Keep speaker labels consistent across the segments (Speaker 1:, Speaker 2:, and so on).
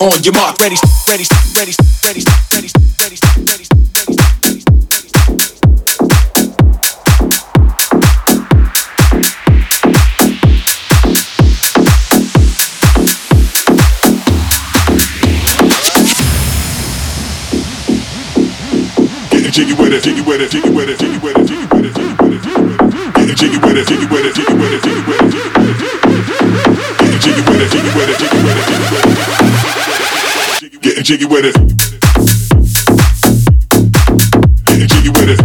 Speaker 1: On your mark, ready, ready, ready, ready, ready, ready, ready.
Speaker 2: Ready, jiggy with it, jiggy with it, jiggy with it, jiggy with it, jiggy with it, jiggy with it, jiggy with it. Getting jiggy with it, jiggy with it, jiggy with it, jiggy with it, jiggy with it. Getting jiggy with it, jiggy with it, jiggy with it, jiggy with it. Getting jiggy with it. Getting jiggy with it.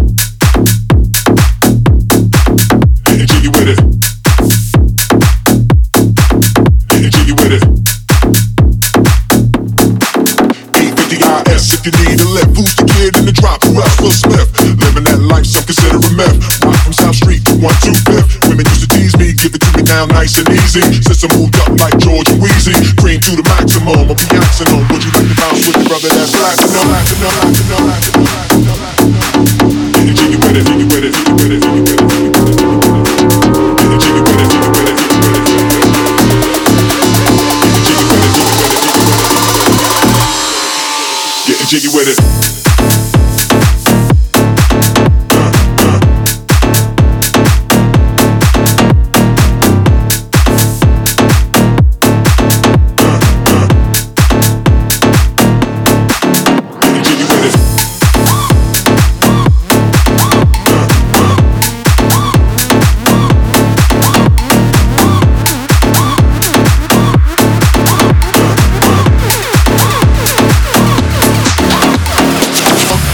Speaker 2: Getting jiggy with it. Getting jiggy with it. 850 IS if you need a lift. Who's the kid in the drop? Who else? Will. Living that life, some consider a myth. Rock from South Street to 125th. Women used to tease me, now nice and easy. Since I moved up like George and Wheezy, to the maximum. I'll be axing on. Would you like to bounce with your brother that's. Getting jiggy it, jiggy it, jiggy it, jiggy with it,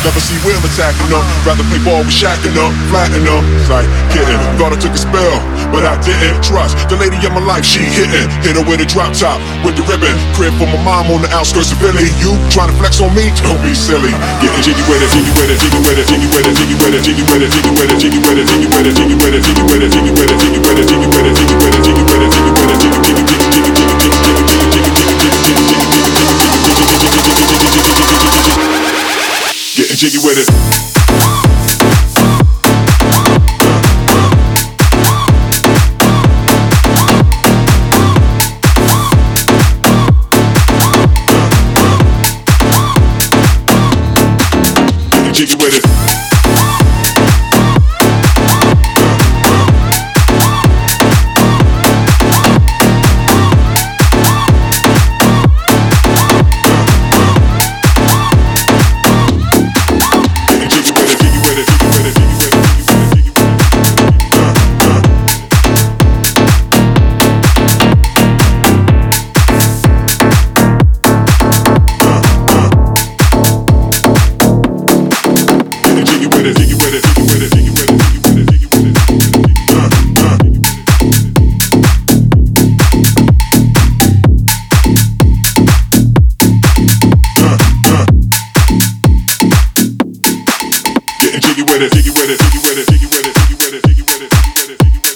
Speaker 2: Never see Will attacking them. Rather play ball with shacking them, flatten them. It's like kidding. Thought I took a spell, but I didn't trust the lady of my life. She hitting, hit her with a drop top with the ribbon. Crib for my mom on the outskirts of Philly. You trying to flex on me? Don't be silly. Getting jiggy with it, jiggy with it, jiggy with it, jiggy with it, jiggy with it, jiggy with it, jiggy with it, jiggy with it, jiggy with it, jiggy with it, jiggy with it, jiggy with it, jiggy with it, jiggy with it, jiggy with it, jiggy with it, jiggy with it, jiggy jiggy jiggy jiggy with it. Jiggy with it. Getting jiggy with it, jiggy with it, jiggy with it, jiggy with it, jiggy with it, jiggy with it.